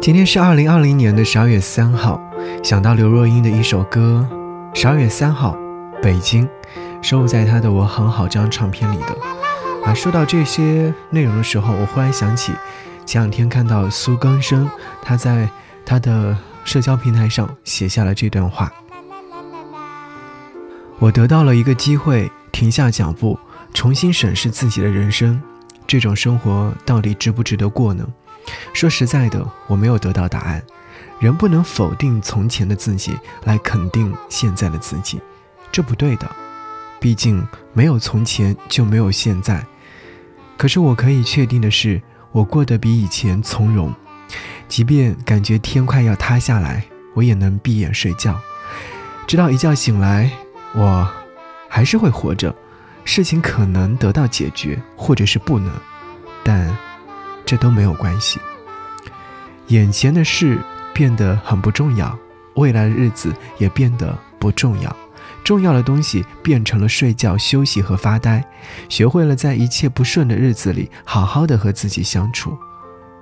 今天是二零二零年的十二月三号，想到刘若英的一首歌《十二月三号，北京》，收录在她的《我很好》这张唱片里的。啊，说到这些内容的时候，我忽然想起前两天看到苏更生，他在他的社交平台上写下了这段话：我得到了一个机会，停下脚步，重新审视自己的人生，这种生活到底值不值得过呢？说实在的，我没有得到答案。人不能否定从前的自己，来肯定现在的自己，这不对的。毕竟没有从前就没有现在。可是我可以确定的是，我过得比以前从容。即便感觉天快要塌下来，我也能闭眼睡觉，直到一觉醒来，我还是会活着。事情可能得到解决，或者是不能，但。这都没有关系。眼前的事变得很不重要，未来的日子也变得不重要。重要的东西变成了睡觉、休息和发呆。学会了在一切不顺的日子里，好好的和自己相处。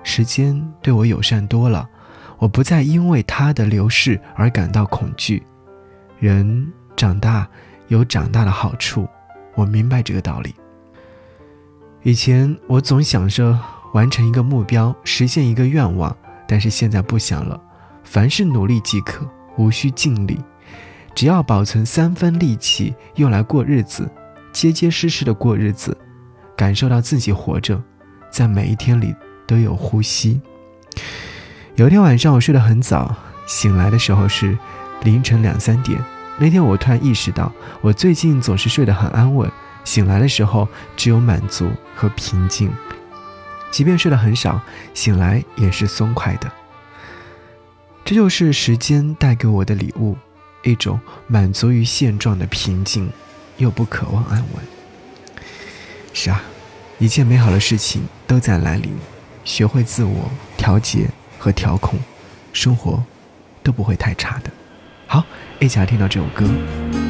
时间对我友善多了，我不再因为它的流逝而感到恐惧。人长大有长大的好处，我明白这个道理。以前我总想着。完成一个目标，实现一个愿望，但是现在不想了。凡事努力即可，无需尽力，只要保存三分力气，用来过日子，结结实实的过日子，感受到自己活着，在每一天里都有呼吸。有一天晚上，我睡得很早，醒来的时候是凌晨两三点。那天我突然意识到，我最近总是睡得很安稳，醒来的时候只有满足和平静。即便睡得很少，醒来也是松快的。这就是时间带给我的礼物，一种满足于现状的平静，又不渴望安稳。是啊，一切美好的事情都在来临，学会自我调节和调控，生活都不会太差的。好，一起来听到这首歌。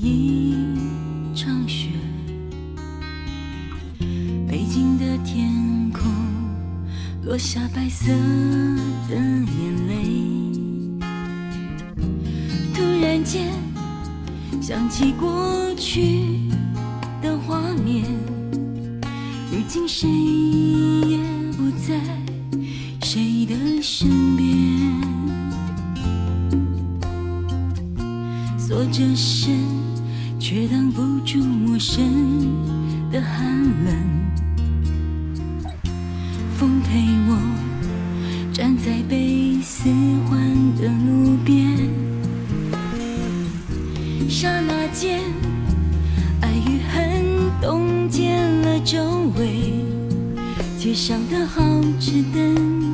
一场雪，北京的天空落下白色的眼泪，突然间想起过去的画面，如今谁也不在谁的身边，锁着身却挡不住陌生的寒冷。风陪我站在被四环的路边，刹那间，爱与恨冻结了周围，街上的好吃灯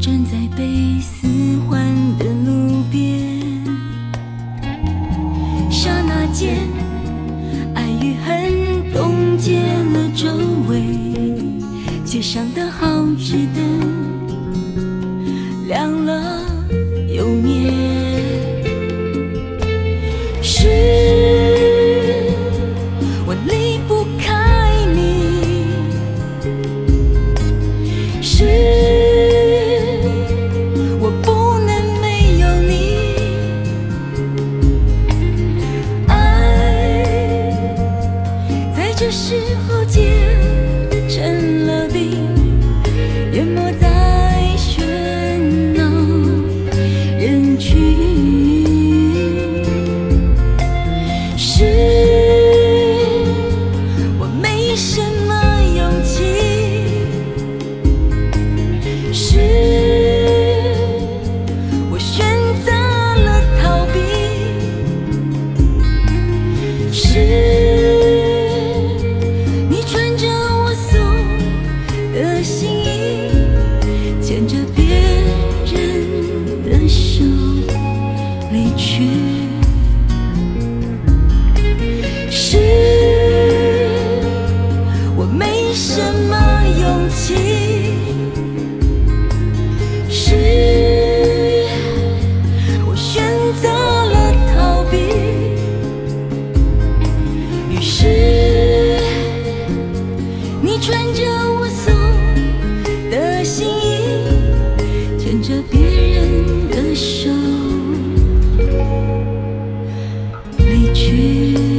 站在北四环的路边，刹那间爱与恨冻结了周围，街上的好吃的。亮了又灭，是我离不开你。是。去。